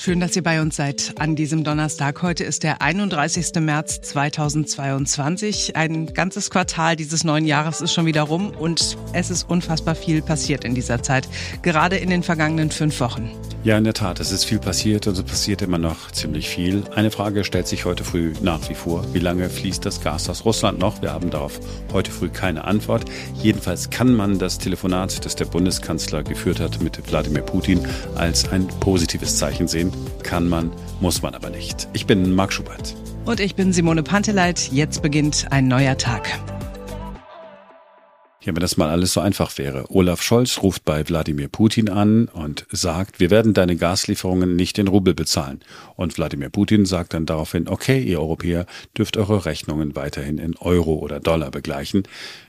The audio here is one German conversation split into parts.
Schön, dass ihr bei uns seid an diesem Donnerstag. Heute ist der 31. März 2022. Ein ganzes Quartal dieses neuen Jahres ist schon wieder rum und es ist unfassbar viel passiert in dieser Zeit, gerade in den vergangenen fünf Wochen. Ja, in der Tat, es ist viel passiert und es passiert immer noch ziemlich viel. Eine Frage stellt sich heute früh nach wie vor. Wie lange fließt das Gas aus Russland noch? Wir haben darauf heute früh keine Antwort. Jedenfalls kann man das Telefonat, das der Bundeskanzler geführt hat mit Wladimir Putin, als ein positives Zeichen sehen. Kann man, muss man aber nicht. Ich bin Marc Schubert. Und ich bin Simone Panteleit. Jetzt beginnt ein neuer Tag. Ja, wenn das mal alles so einfach wäre. Olaf Scholz ruft bei Wladimir Putin an und sagt, wir werden deine Gaslieferungen nicht in Rubel bezahlen. Und Wladimir Putin sagt dann daraufhin, okay, ihr Europäer dürft eure Rechnungen weiterhin in Euro oder Dollar begleichen.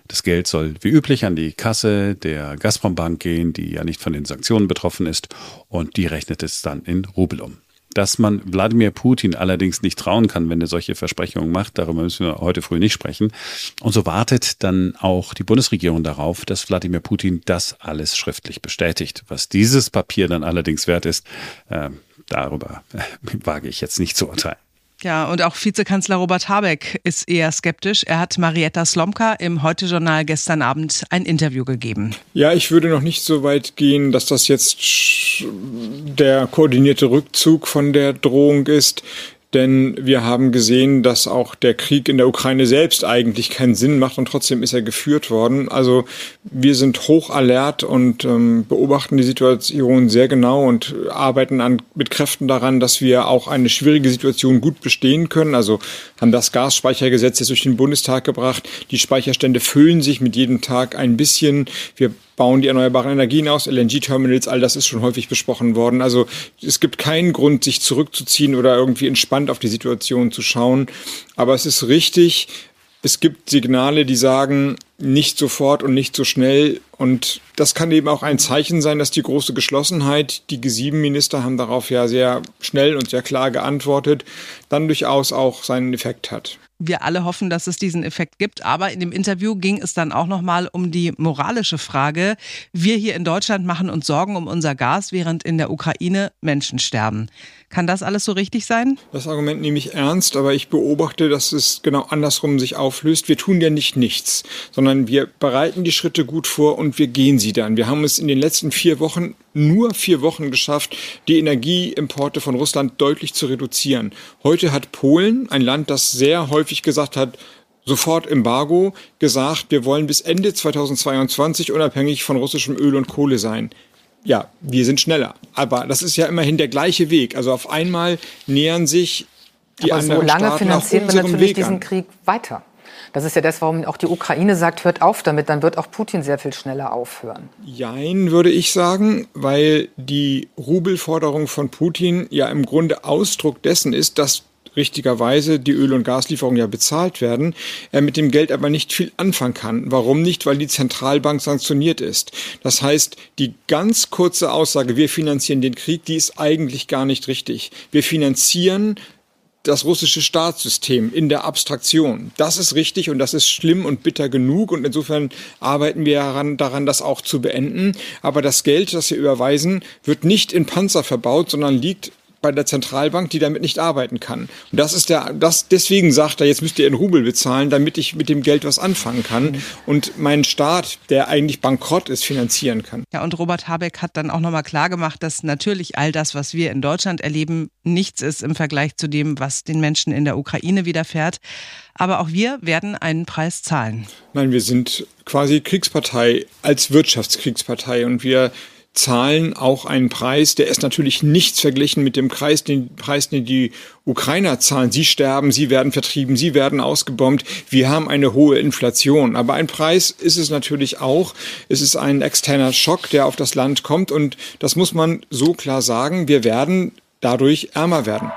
Das Geld soll wie üblich an die Kasse der Gazprom-Bank gehen, die ja nicht von den Sanktionen betroffen ist, und die rechnet es dann in Rubel um. Dass man Wladimir Putin allerdings nicht trauen kann, wenn er solche Versprechungen macht, darüber müssen wir heute früh nicht sprechen. Und so wartet dann auch die Bundesregierung darauf, dass Wladimir Putin das alles schriftlich bestätigt. Was dieses Papier dann allerdings wert ist, äh, darüber äh, wage ich jetzt nicht zu urteilen. Ja, und auch Vizekanzler Robert Habeck ist eher skeptisch. Er hat Marietta Slomka im Heute-Journal gestern Abend ein Interview gegeben. Ja, ich würde noch nicht so weit gehen, dass das jetzt der koordinierte Rückzug von der Drohung ist denn wir haben gesehen, dass auch der Krieg in der Ukraine selbst eigentlich keinen Sinn macht und trotzdem ist er geführt worden. Also wir sind hoch alert und ähm, beobachten die Situation sehr genau und arbeiten an, mit Kräften daran, dass wir auch eine schwierige Situation gut bestehen können. Also haben das Gasspeichergesetz jetzt durch den Bundestag gebracht. Die Speicherstände füllen sich mit jedem Tag ein bisschen. Wir bauen die erneuerbaren Energien aus, LNG-Terminals, all das ist schon häufig besprochen worden. Also es gibt keinen Grund, sich zurückzuziehen oder irgendwie entspannt auf die Situation zu schauen. Aber es ist richtig, es gibt Signale, die sagen, nicht sofort und nicht so schnell. Und das kann eben auch ein Zeichen sein, dass die große Geschlossenheit, die G7-Minister haben darauf ja sehr schnell und sehr klar geantwortet, dann durchaus auch seinen Effekt hat wir alle hoffen, dass es diesen Effekt gibt. Aber in dem Interview ging es dann auch nochmal um die moralische Frage. Wir hier in Deutschland machen uns Sorgen um unser Gas, während in der Ukraine Menschen sterben. Kann das alles so richtig sein? Das Argument nehme ich ernst, aber ich beobachte, dass es genau andersrum sich auflöst. Wir tun ja nicht nichts, sondern wir bereiten die Schritte gut vor und wir gehen sie dann. Wir haben es in den letzten vier Wochen, nur vier Wochen geschafft, die Energieimporte von Russland deutlich zu reduzieren. Heute hat Polen, ein Land, das sehr häufig gesagt hat, sofort Embargo gesagt, wir wollen bis Ende 2022 unabhängig von russischem Öl und Kohle sein ja, wir sind schneller. Aber das ist ja immerhin der gleiche Weg. Also auf einmal nähern sich die Aber anderen so lange Staaten finanzieren wir natürlich Weg diesen an. Krieg weiter. Das ist ja das, warum auch die Ukraine sagt, hört auf damit, dann wird auch Putin sehr viel schneller aufhören. Jein, würde ich sagen, weil die Rubelforderung von Putin ja im Grunde Ausdruck dessen ist, dass richtigerweise die Öl- und Gaslieferungen ja bezahlt werden, er mit dem Geld aber nicht viel anfangen kann. Warum nicht? Weil die Zentralbank sanktioniert ist. Das heißt, die ganz kurze Aussage, wir finanzieren den Krieg, die ist eigentlich gar nicht richtig. Wir finanzieren das russische Staatssystem in der Abstraktion. Das ist richtig und das ist schlimm und bitter genug und insofern arbeiten wir daran, daran, das auch zu beenden. Aber das Geld, das wir überweisen, wird nicht in Panzer verbaut, sondern liegt bei der Zentralbank, die damit nicht arbeiten kann. Und das ist der, das, deswegen sagt er, jetzt müsst ihr in Rubel bezahlen, damit ich mit dem Geld was anfangen kann und meinen Staat, der eigentlich bankrott ist, finanzieren kann. Ja, und Robert Habeck hat dann auch nochmal klar gemacht, dass natürlich all das, was wir in Deutschland erleben, nichts ist im Vergleich zu dem, was den Menschen in der Ukraine widerfährt. Aber auch wir werden einen Preis zahlen. Nein, wir sind quasi Kriegspartei als Wirtschaftskriegspartei und wir zahlen auch einen Preis, der ist natürlich nichts verglichen mit dem Preis, den Preis, den die Ukrainer zahlen. Sie sterben, sie werden vertrieben, sie werden ausgebombt. Wir haben eine hohe Inflation. Aber ein Preis ist es natürlich auch. Es ist ein externer Schock, der auf das Land kommt. Und das muss man so klar sagen. Wir werden dadurch ärmer werden.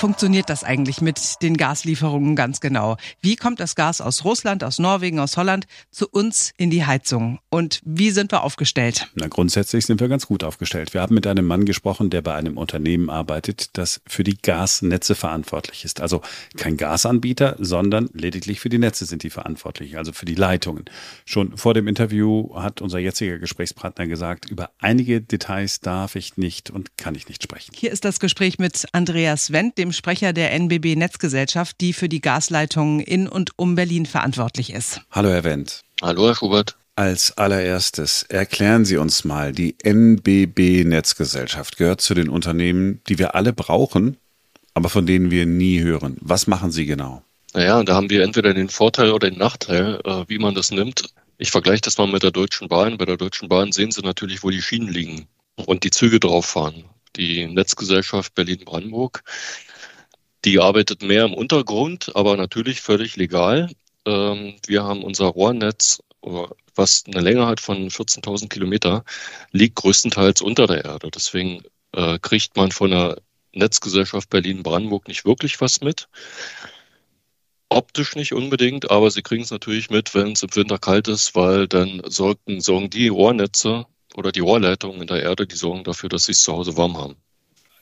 Funktioniert das eigentlich mit den Gaslieferungen ganz genau? Wie kommt das Gas aus Russland, aus Norwegen, aus Holland zu uns in die Heizung? Und wie sind wir aufgestellt? Na, grundsätzlich sind wir ganz gut aufgestellt. Wir haben mit einem Mann gesprochen, der bei einem Unternehmen arbeitet, das für die Gasnetze verantwortlich ist. Also kein Gasanbieter, sondern lediglich für die Netze sind die verantwortlich, also für die Leitungen. Schon vor dem Interview hat unser jetziger Gesprächspartner gesagt, über einige Details darf ich nicht und kann ich nicht sprechen. Hier ist das Gespräch mit Andreas Wendt, dem Sprecher der NBB Netzgesellschaft, die für die Gasleitungen in und um Berlin verantwortlich ist. Hallo, Herr Wendt. Hallo, Herr Schubert. Als allererstes erklären Sie uns mal, die NBB Netzgesellschaft gehört zu den Unternehmen, die wir alle brauchen, aber von denen wir nie hören. Was machen Sie genau? Naja, da haben wir entweder den Vorteil oder den Nachteil, äh, wie man das nimmt. Ich vergleiche das mal mit der Deutschen Bahn. Bei der Deutschen Bahn sehen Sie natürlich, wo die Schienen liegen und die Züge drauf fahren. Die Netzgesellschaft Berlin-Brandenburg, die arbeitet mehr im Untergrund, aber natürlich völlig legal. Ähm, wir haben unser Rohrnetz, was eine Länge hat von 14.000 Kilometer, liegt größtenteils unter der Erde. Deswegen äh, kriegt man von der Netzgesellschaft Berlin-Brandenburg nicht wirklich was mit. Optisch nicht unbedingt, aber sie kriegen es natürlich mit, wenn es im Winter kalt ist, weil dann sorgen, sorgen die Rohrnetze oder die Rohrleitungen in der Erde, die sorgen dafür, dass sie es zu Hause warm haben.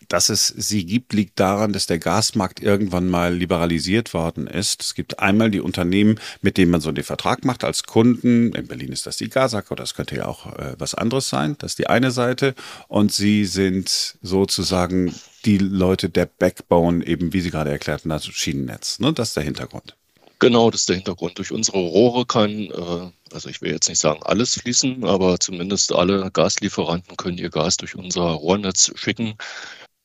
Dass es sie gibt, liegt daran, dass der Gasmarkt irgendwann mal liberalisiert worden ist. Es gibt einmal die Unternehmen, mit denen man so den Vertrag macht als Kunden. In Berlin ist das die Gasak oder das könnte ja auch äh, was anderes sein. Das ist die eine Seite. Und sie sind sozusagen die Leute der Backbone, eben wie Sie gerade erklärten, das Schienennetz. Ne? Das ist der Hintergrund. Genau, das ist der Hintergrund. Durch unsere Rohre kann, äh, also ich will jetzt nicht sagen alles fließen, aber zumindest alle Gaslieferanten können ihr Gas durch unser Rohrnetz schicken.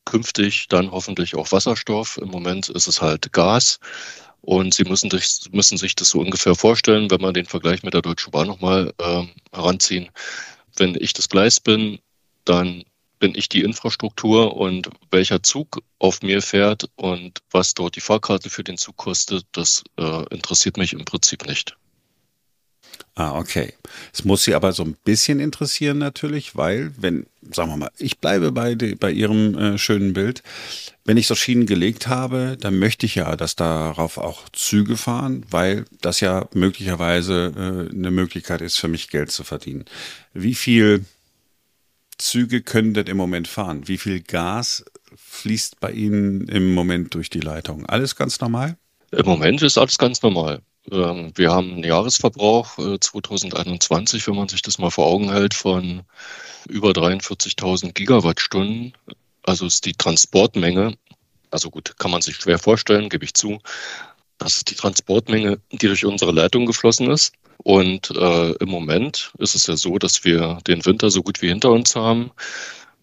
Künftig dann hoffentlich auch Wasserstoff. Im Moment ist es halt Gas. Und Sie müssen, durch, müssen sich das so ungefähr vorstellen, wenn man den Vergleich mit der Deutschen Bahn nochmal äh, heranziehen. Wenn ich das Gleis bin, dann bin ich die Infrastruktur und welcher Zug auf mir fährt und was dort die Fahrkarte für den Zug kostet, das äh, interessiert mich im Prinzip nicht. Ah, okay. Es muss Sie aber so ein bisschen interessieren natürlich, weil, wenn, sagen wir mal, ich bleibe bei, bei Ihrem äh, schönen Bild, wenn ich so Schienen gelegt habe, dann möchte ich ja, dass darauf auch Züge fahren, weil das ja möglicherweise äh, eine Möglichkeit ist, für mich Geld zu verdienen. Wie viel Züge können denn im Moment fahren? Wie viel Gas fließt bei Ihnen im Moment durch die Leitung? Alles ganz normal? Im Moment ist alles ganz normal. Ähm, wir haben einen Jahresverbrauch 2021, äh, wenn man sich das mal vor Augen hält, von über 43.000 Gigawattstunden. Also ist die Transportmenge, also gut, kann man sich schwer vorstellen, gebe ich zu. Das ist die Transportmenge, die durch unsere Leitung geflossen ist. Und äh, im Moment ist es ja so, dass wir den Winter so gut wie hinter uns haben.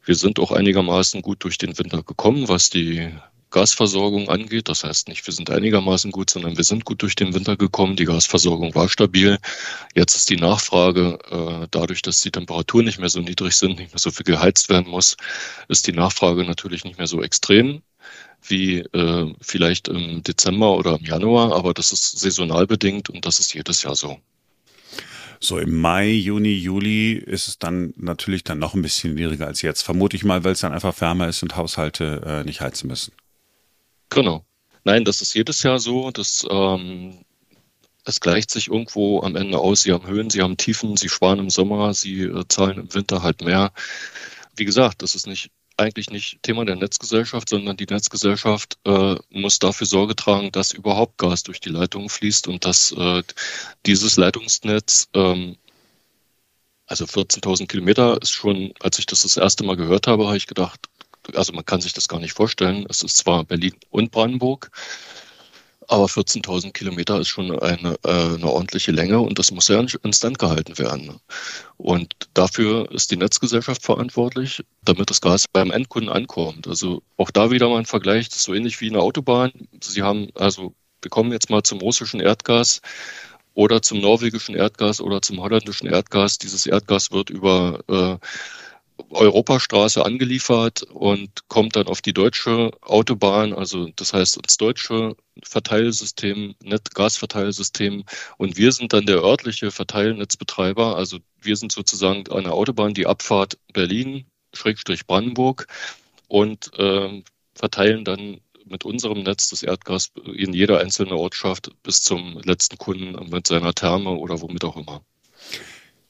Wir sind auch einigermaßen gut durch den Winter gekommen, was die Gasversorgung angeht. Das heißt nicht, wir sind einigermaßen gut, sondern wir sind gut durch den Winter gekommen. Die Gasversorgung war stabil. Jetzt ist die Nachfrage, äh, dadurch, dass die Temperaturen nicht mehr so niedrig sind, nicht mehr so viel geheizt werden muss, ist die Nachfrage natürlich nicht mehr so extrem wie äh, vielleicht im Dezember oder im Januar, aber das ist saisonal bedingt und das ist jedes Jahr so. So im Mai, Juni, Juli ist es dann natürlich dann noch ein bisschen niedriger als jetzt. Vermute ich mal, weil es dann einfach wärmer ist und Haushalte äh, nicht heizen müssen. Genau. Nein, das ist jedes Jahr so. Das, ähm, es gleicht sich irgendwo am Ende aus. Sie haben Höhen, sie haben Tiefen, sie sparen im Sommer, sie äh, zahlen im Winter halt mehr. Wie gesagt, das ist nicht eigentlich nicht Thema der Netzgesellschaft, sondern die Netzgesellschaft äh, muss dafür Sorge tragen, dass überhaupt Gas durch die Leitungen fließt und dass äh, dieses Leitungsnetz, ähm, also 14.000 Kilometer, ist schon, als ich das das erste Mal gehört habe, habe ich gedacht, also man kann sich das gar nicht vorstellen. Es ist zwar Berlin und Brandenburg, aber 14.000 Kilometer ist schon eine, äh, eine ordentliche Länge und das muss ja instand gehalten werden. Und dafür ist die Netzgesellschaft verantwortlich, damit das Gas beim Endkunden ankommt. Also auch da wieder mal ein Vergleich, das ist so ähnlich wie eine Autobahn. Sie haben, also wir kommen jetzt mal zum russischen Erdgas oder zum norwegischen Erdgas oder zum holländischen Erdgas. Dieses Erdgas wird über äh, Europastraße angeliefert und kommt dann auf die deutsche Autobahn, also das heißt ins deutsche Verteilsystem, Gasverteilsystem. Und wir sind dann der örtliche Verteilnetzbetreiber. Also wir sind sozusagen eine Autobahn, die Abfahrt Berlin, Schrägstrich Brandenburg und äh, verteilen dann mit unserem Netz das Erdgas in jeder einzelnen Ortschaft bis zum letzten Kunden mit seiner Therme oder womit auch immer.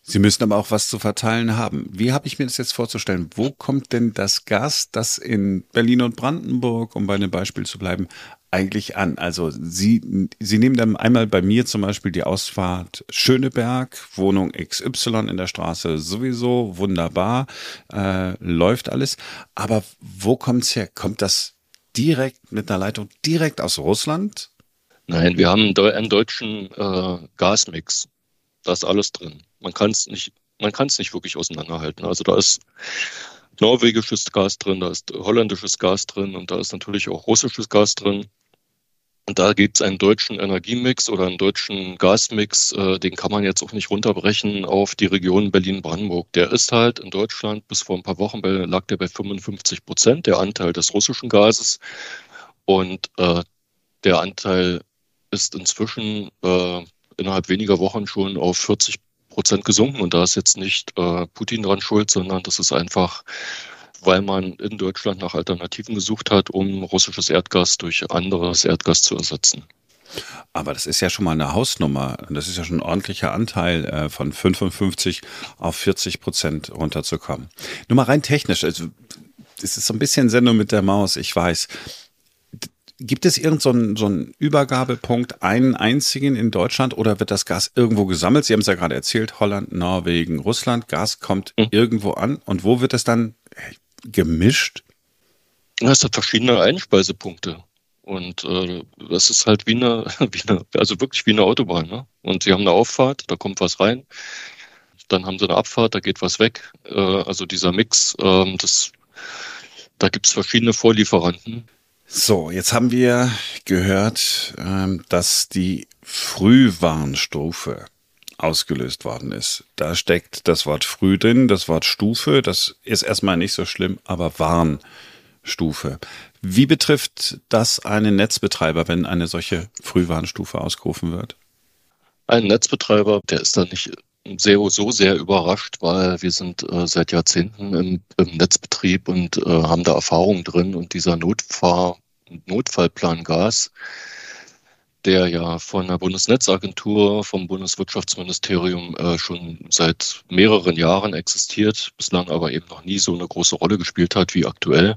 Sie müssen aber auch was zu verteilen haben. Wie habe ich mir das jetzt vorzustellen? Wo kommt denn das Gas, das in Berlin und Brandenburg, um bei einem Beispiel zu bleiben, eigentlich an? Also Sie, Sie nehmen dann einmal bei mir zum Beispiel die Ausfahrt Schöneberg, Wohnung XY in der Straße sowieso, wunderbar, äh, läuft alles. Aber wo kommt es her? Kommt das direkt mit einer Leitung direkt aus Russland? Nein, wir haben einen deutschen äh, Gasmix. Da ist alles drin. Man kann es nicht, man kann es nicht wirklich auseinanderhalten. Also da ist norwegisches Gas drin, da ist holländisches Gas drin und da ist natürlich auch russisches Gas drin. Und da gibt es einen deutschen Energiemix oder einen deutschen Gasmix, äh, den kann man jetzt auch nicht runterbrechen auf die Region Berlin-Brandenburg. Der ist halt in Deutschland bis vor ein paar Wochen bei, lag der bei 55 Prozent, der Anteil des russischen Gases. Und äh, der Anteil ist inzwischen äh, innerhalb weniger Wochen schon auf 40 Prozent gesunken. Und da ist jetzt nicht äh, Putin dran schuld, sondern das ist einfach weil man in Deutschland nach Alternativen gesucht hat, um russisches Erdgas durch anderes Erdgas zu ersetzen. Aber das ist ja schon mal eine Hausnummer. Das ist ja schon ein ordentlicher Anteil äh, von 55 auf 40 Prozent runterzukommen. Nur mal rein technisch. Also, es ist so ein bisschen Sendung mit der Maus, ich weiß. Gibt es irgendeinen so, so einen Übergabepunkt, einen einzigen in Deutschland oder wird das Gas irgendwo gesammelt? Sie haben es ja gerade erzählt, Holland, Norwegen, Russland. Gas kommt hm. irgendwo an. Und wo wird es dann, gemischt? Es hat verschiedene Einspeisepunkte. Und äh, das ist halt wie eine, wie eine, also wirklich wie eine Autobahn. Ne? Und sie haben eine Auffahrt, da kommt was rein. Dann haben sie eine Abfahrt, da geht was weg. Äh, also dieser Mix, äh, das, da gibt es verschiedene Vorlieferanten. So, jetzt haben wir gehört, ähm, dass die Frühwarnstufe ausgelöst worden ist. Da steckt das Wort früh drin, das Wort Stufe, das ist erstmal nicht so schlimm, aber Warnstufe. Wie betrifft das einen Netzbetreiber, wenn eine solche Frühwarnstufe ausgerufen wird? Ein Netzbetreiber, der ist da nicht sehr, so sehr überrascht, weil wir sind äh, seit Jahrzehnten im, im Netzbetrieb und äh, haben da Erfahrung drin und dieser Notfahr Notfallplan Gas, der ja von der Bundesnetzagentur, vom Bundeswirtschaftsministerium äh, schon seit mehreren Jahren existiert, bislang aber eben noch nie so eine große Rolle gespielt hat wie aktuell.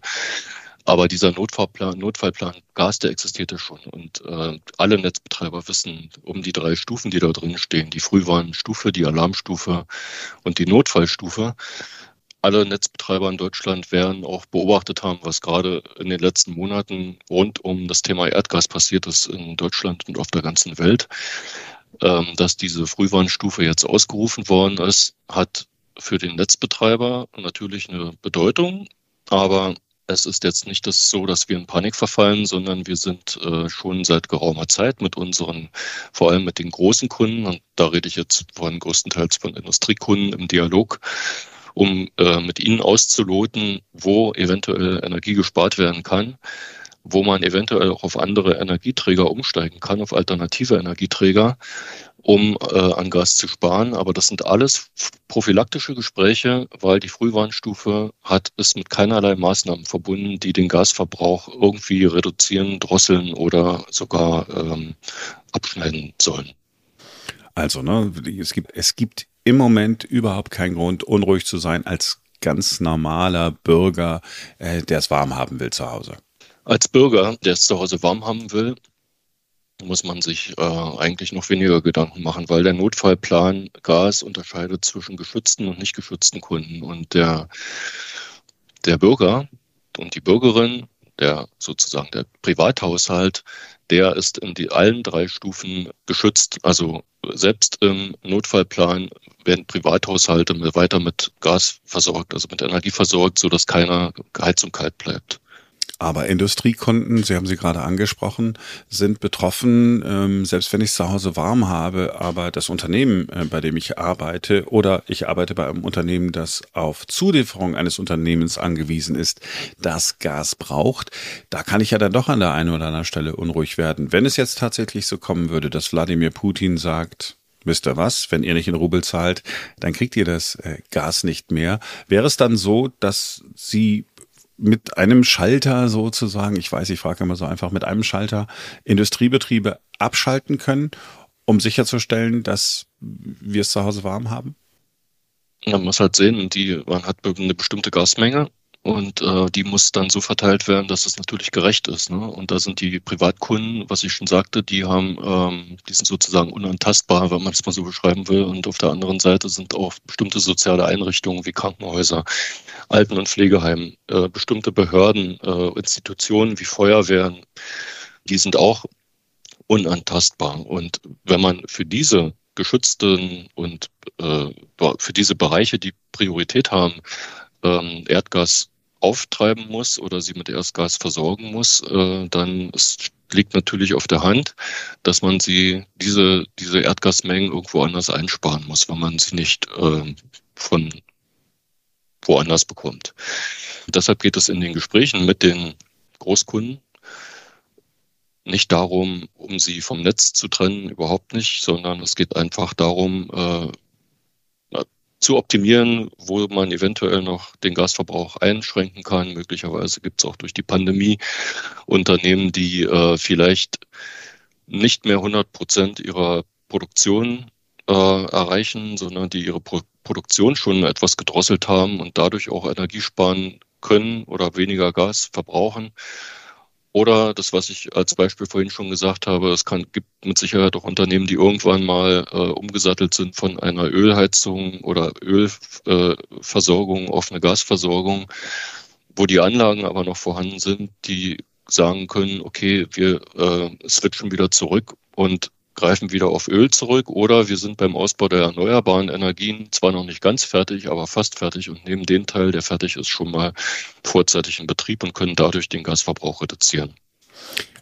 Aber dieser Notfallplan, Notfallplan Gas, der existierte schon. Und äh, alle Netzbetreiber wissen um die drei Stufen, die da drin stehen. Die Frühwarnstufe, die Alarmstufe und die Notfallstufe alle Netzbetreiber in Deutschland werden auch beobachtet haben, was gerade in den letzten Monaten rund um das Thema Erdgas passiert ist in Deutschland und auf der ganzen Welt. Ähm, dass diese Frühwarnstufe jetzt ausgerufen worden ist, hat für den Netzbetreiber natürlich eine Bedeutung, aber es ist jetzt nicht das so, dass wir in Panik verfallen, sondern wir sind äh, schon seit geraumer Zeit mit unseren, vor allem mit den großen Kunden, und da rede ich jetzt von größtenteils von Industriekunden im Dialog, um äh, mit ihnen auszuloten, wo eventuell Energie gespart werden kann, wo man eventuell auch auf andere Energieträger umsteigen kann, auf alternative Energieträger, um äh, an Gas zu sparen. Aber das sind alles prophylaktische Gespräche, weil die Frühwarnstufe hat ist mit keinerlei Maßnahmen verbunden, die den Gasverbrauch irgendwie reduzieren, drosseln oder sogar ähm, abschneiden sollen. Also, ne, es gibt, es gibt im Moment überhaupt keinen Grund, unruhig zu sein als ganz normaler Bürger, äh, der es warm haben will zu Hause. Als Bürger, der es zu Hause warm haben will, muss man sich äh, eigentlich noch weniger Gedanken machen, weil der Notfallplan Gas unterscheidet zwischen geschützten und nicht geschützten Kunden. Und der, der Bürger und die Bürgerin, der sozusagen der Privathaushalt, der ist in die, allen drei Stufen geschützt. Also selbst im Notfallplan werden Privathaushalte weiter mit Gas versorgt, also mit Energie versorgt, sodass keiner Heizung kalt bleibt. Aber Industriekunden, Sie haben sie gerade angesprochen, sind betroffen, ähm, selbst wenn ich es zu Hause warm habe, aber das Unternehmen, äh, bei dem ich arbeite, oder ich arbeite bei einem Unternehmen, das auf Zulieferung eines Unternehmens angewiesen ist, das Gas braucht, da kann ich ja dann doch an der einen oder anderen Stelle unruhig werden. Wenn es jetzt tatsächlich so kommen würde, dass Wladimir Putin sagt, wisst ihr was, wenn ihr nicht in Rubel zahlt, dann kriegt ihr das äh, Gas nicht mehr. Wäre es dann so, dass Sie mit einem Schalter sozusagen, ich weiß, ich frage immer so einfach, mit einem Schalter Industriebetriebe abschalten können, um sicherzustellen, dass wir es zu Hause warm haben? Man muss halt sehen, die, man hat eine bestimmte Gasmenge und äh, die muss dann so verteilt werden, dass es natürlich gerecht ist. Ne? Und da sind die Privatkunden, was ich schon sagte, die haben, ähm, die sind sozusagen unantastbar, wenn man es mal so beschreiben will. Und auf der anderen Seite sind auch bestimmte soziale Einrichtungen wie Krankenhäuser, Alten- und Pflegeheim, äh, bestimmte Behörden, äh, Institutionen wie Feuerwehren, die sind auch unantastbar. Und wenn man für diese geschützten und äh, für diese Bereiche, die Priorität haben, ähm, Erdgas auftreiben muss oder sie mit Erdgas versorgen muss, äh, dann liegt natürlich auf der Hand, dass man sie diese diese Erdgasmengen irgendwo anders einsparen muss, wenn man sie nicht äh, von woanders bekommt. Deshalb geht es in den Gesprächen mit den Großkunden nicht darum, um sie vom Netz zu trennen, überhaupt nicht, sondern es geht einfach darum, äh, zu optimieren, wo man eventuell noch den Gasverbrauch einschränken kann. Möglicherweise gibt es auch durch die Pandemie Unternehmen, die äh, vielleicht nicht mehr 100 Prozent ihrer Produktion äh, erreichen, sondern die ihre Pro Produktion schon etwas gedrosselt haben und dadurch auch Energie sparen können oder weniger Gas verbrauchen. Oder das, was ich als Beispiel vorhin schon gesagt habe, es kann, gibt mit Sicherheit auch Unternehmen, die irgendwann mal äh, umgesattelt sind von einer Ölheizung oder Ölversorgung äh, auf eine Gasversorgung, wo die Anlagen aber noch vorhanden sind, die sagen können, okay, wir äh, switchen wieder zurück und greifen wieder auf Öl zurück oder wir sind beim Ausbau der erneuerbaren Energien zwar noch nicht ganz fertig, aber fast fertig und nehmen den Teil, der fertig ist, schon mal vorzeitig in Betrieb und können dadurch den Gasverbrauch reduzieren.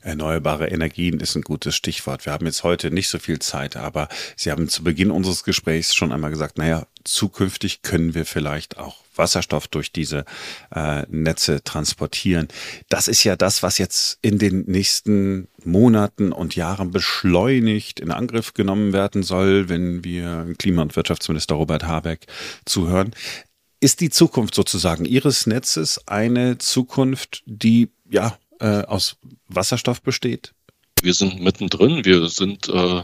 Erneuerbare Energien ist ein gutes Stichwort. Wir haben jetzt heute nicht so viel Zeit, aber Sie haben zu Beginn unseres Gesprächs schon einmal gesagt, naja, zukünftig können wir vielleicht auch Wasserstoff durch diese äh, Netze transportieren. Das ist ja das, was jetzt in den nächsten Monaten und Jahren beschleunigt in Angriff genommen werden soll, wenn wir Klima- und Wirtschaftsminister Robert Habeck zuhören. Ist die Zukunft sozusagen Ihres Netzes eine Zukunft, die ja äh, aus Wasserstoff besteht? Wir sind mittendrin. Wir sind äh,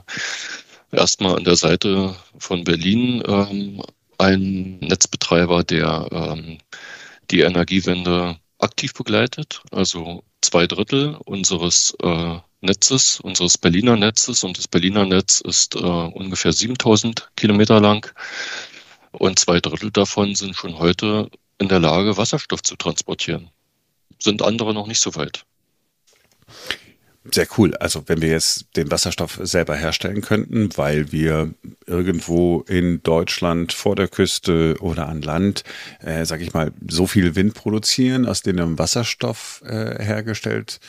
erstmal an der Seite von Berlin ähm, ein Netzbetreiber, der ähm, die Energiewende aktiv begleitet. Also zwei Drittel unseres äh, Netzes, unseres Berliner Netzes und das Berliner Netz ist äh, ungefähr 7000 Kilometer lang und zwei Drittel davon sind schon heute in der Lage, Wasserstoff zu transportieren. Sind andere noch nicht so weit. Sehr cool. Also wenn wir jetzt den Wasserstoff selber herstellen könnten, weil wir irgendwo in Deutschland vor der Küste oder an Land, äh, sag ich mal, so viel Wind produzieren, aus dem Wasserstoff äh, hergestellt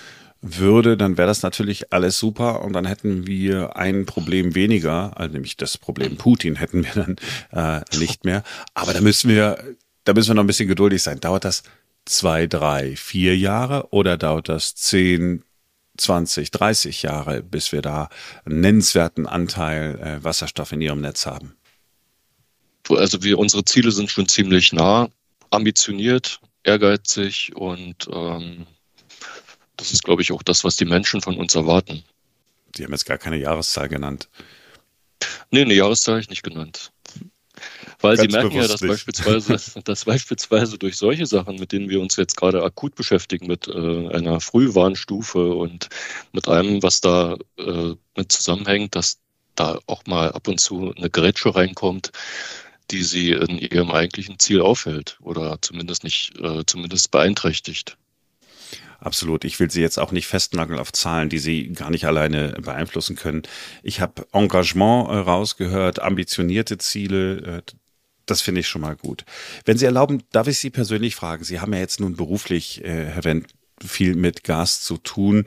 würde, dann wäre das natürlich alles super und dann hätten wir ein Problem weniger, also nämlich das Problem Putin hätten wir dann äh, nicht mehr. Aber da müssen wir, da müssen wir noch ein bisschen geduldig sein. Dauert das zwei, drei, vier Jahre oder dauert das zehn, 20, 30 Jahre, bis wir da einen nennenswerten Anteil äh, Wasserstoff in ihrem Netz haben? Also wir, unsere Ziele sind schon ziemlich nah, ambitioniert, ehrgeizig und ähm, das ist, glaube ich, auch das, was die Menschen von uns erwarten. Sie haben jetzt gar keine Jahreszahl genannt. Nee, eine Jahreszahl habe ich nicht genannt. Weil Ganz Sie merken ja, dass beispielsweise, dass beispielsweise durch solche Sachen, mit denen wir uns jetzt gerade akut beschäftigen, mit äh, einer Frühwarnstufe und mit allem, was da äh, mit zusammenhängt, dass da auch mal ab und zu eine Grätsche reinkommt, die sie in ihrem eigentlichen Ziel aufhält oder zumindest nicht, äh, zumindest beeinträchtigt. Absolut. Ich will Sie jetzt auch nicht festnageln auf Zahlen, die Sie gar nicht alleine beeinflussen können. Ich habe Engagement äh, rausgehört, ambitionierte Ziele. Äh, das finde ich schon mal gut. Wenn Sie erlauben, darf ich Sie persönlich fragen. Sie haben ja jetzt nun beruflich, äh, Herr Wendt, viel mit Gas zu tun.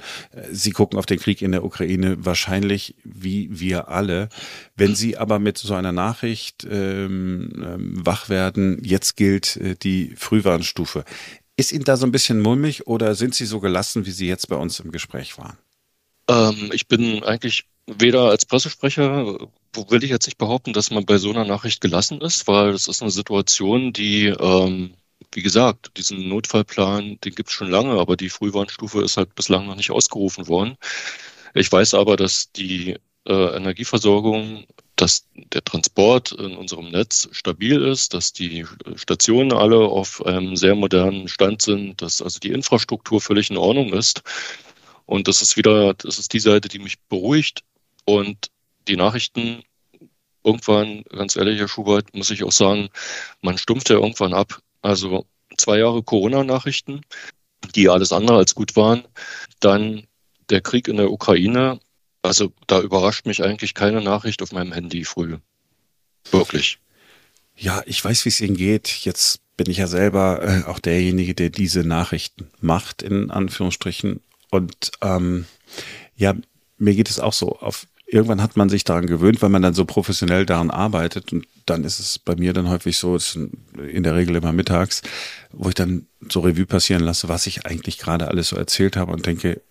Sie gucken auf den Krieg in der Ukraine wahrscheinlich wie wir alle. Wenn Sie aber mit so einer Nachricht ähm, ähm wach werden, jetzt gilt äh, die Frühwarnstufe. Ist Ihnen da so ein bisschen mulmig oder sind Sie so gelassen, wie Sie jetzt bei uns im Gespräch waren? Ähm, ich bin eigentlich weder als Pressesprecher, will ich jetzt nicht behaupten, dass man bei so einer Nachricht gelassen ist, weil es ist eine Situation, die ähm, wie gesagt, diesen Notfallplan, den gibt es schon lange, aber die Frühwarnstufe ist halt bislang noch nicht ausgerufen worden. Ich weiß aber, dass die äh, Energieversorgung, dass der Transport in unserem Netz stabil ist, dass die Stationen alle auf einem sehr modernen Stand sind, dass also die Infrastruktur völlig in Ordnung ist. Und das ist wieder, das ist die Seite, die mich beruhigt. Und die Nachrichten irgendwann, ganz ehrlich, Herr Schubert, muss ich auch sagen, man stumpft ja irgendwann ab. Also zwei Jahre Corona-Nachrichten, die alles andere als gut waren. Dann der Krieg in der Ukraine. Also da überrascht mich eigentlich keine Nachricht auf meinem Handy früh. Wirklich. Ja, ich weiß, wie es Ihnen geht. Jetzt bin ich ja selber äh, auch derjenige, der diese Nachrichten macht, in Anführungsstrichen. Und ähm, ja, mir geht es auch so. Auf irgendwann hat man sich daran gewöhnt, weil man dann so professionell daran arbeitet. Und dann ist es bei mir dann häufig so, in der Regel immer mittags, wo ich dann so Revue passieren lasse, was ich eigentlich gerade alles so erzählt habe und denke,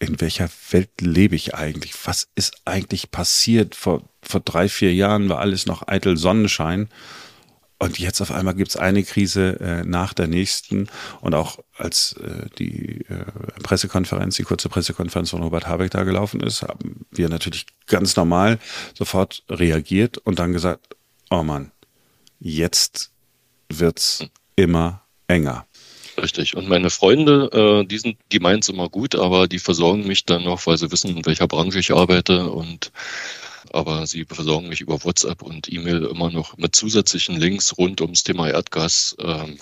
in welcher Welt lebe ich eigentlich? Was ist eigentlich passiert? Vor, vor drei, vier Jahren war alles noch eitel Sonnenschein. Und jetzt auf einmal gibt es eine Krise äh, nach der nächsten. Und auch als äh, die äh, Pressekonferenz, die kurze Pressekonferenz von Robert Habeck da gelaufen ist, haben wir natürlich ganz normal sofort reagiert und dann gesagt, oh Mann, jetzt wird's immer enger. Richtig. Und meine Freunde, äh, die, die meinen es immer gut, aber die versorgen mich dann noch, weil sie wissen, in welcher Branche ich arbeite und aber sie versorgen mich über WhatsApp und E-Mail immer noch mit zusätzlichen Links rund ums Thema Erdgas. Ähm,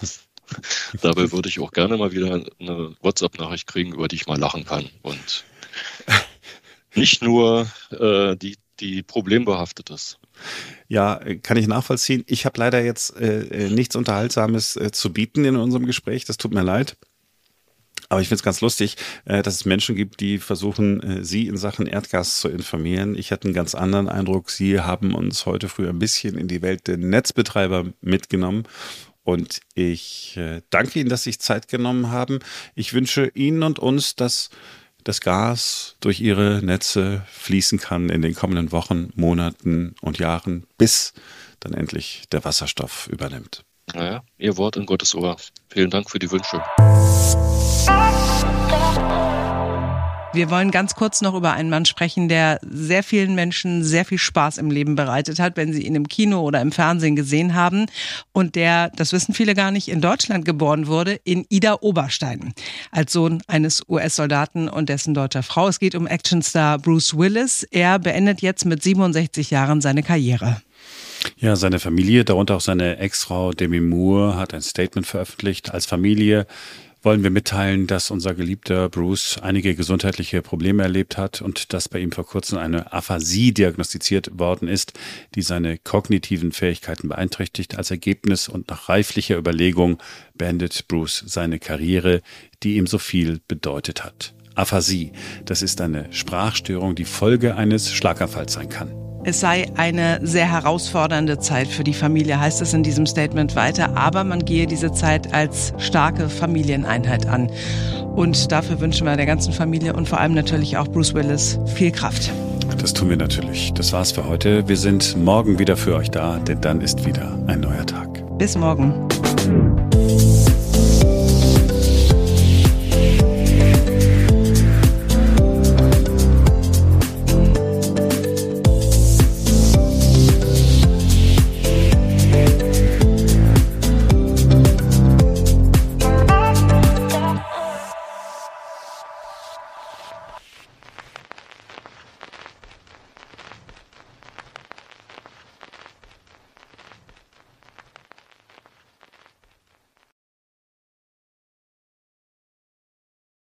dabei würde ich auch gerne mal wieder eine WhatsApp-Nachricht kriegen, über die ich mal lachen kann. Und nicht nur äh, die, die problembehaftet ist. Ja, kann ich nachvollziehen. Ich habe leider jetzt äh, äh, nichts Unterhaltsames äh, zu bieten in unserem Gespräch. Das tut mir leid. Aber ich finde es ganz lustig, äh, dass es Menschen gibt, die versuchen, äh, Sie in Sachen Erdgas zu informieren. Ich hatte einen ganz anderen Eindruck. Sie haben uns heute früh ein bisschen in die Welt der Netzbetreiber mitgenommen. Und ich äh, danke Ihnen, dass Sie sich Zeit genommen haben. Ich wünsche Ihnen und uns, dass das Gas durch Ihre Netze fließen kann in den kommenden Wochen, Monaten und Jahren, bis dann endlich der Wasserstoff übernimmt. Naja, Ihr Wort in Gottes Ohr. Vielen Dank für die Wünsche. Wir wollen ganz kurz noch über einen Mann sprechen, der sehr vielen Menschen sehr viel Spaß im Leben bereitet hat, wenn sie ihn im Kino oder im Fernsehen gesehen haben. Und der, das wissen viele gar nicht, in Deutschland geboren wurde, in Ida Oberstein, als Sohn eines US-Soldaten und dessen deutscher Frau. Es geht um Actionstar Bruce Willis. Er beendet jetzt mit 67 Jahren seine Karriere. Ja, seine Familie, darunter auch seine Ex-Frau Demi Moore, hat ein Statement veröffentlicht. Als Familie wollen wir mitteilen, dass unser geliebter Bruce einige gesundheitliche Probleme erlebt hat und dass bei ihm vor kurzem eine Aphasie diagnostiziert worden ist, die seine kognitiven Fähigkeiten beeinträchtigt. Als Ergebnis und nach reiflicher Überlegung beendet Bruce seine Karriere, die ihm so viel bedeutet hat. Aphasie, das ist eine Sprachstörung, die Folge eines Schlaganfalls sein kann. Es sei eine sehr herausfordernde Zeit für die Familie, heißt es in diesem Statement weiter, aber man gehe diese Zeit als starke Familieneinheit an. Und dafür wünschen wir der ganzen Familie und vor allem natürlich auch Bruce Willis viel Kraft. Das tun wir natürlich. Das war's für heute. Wir sind morgen wieder für euch da, denn dann ist wieder ein neuer Tag. Bis morgen.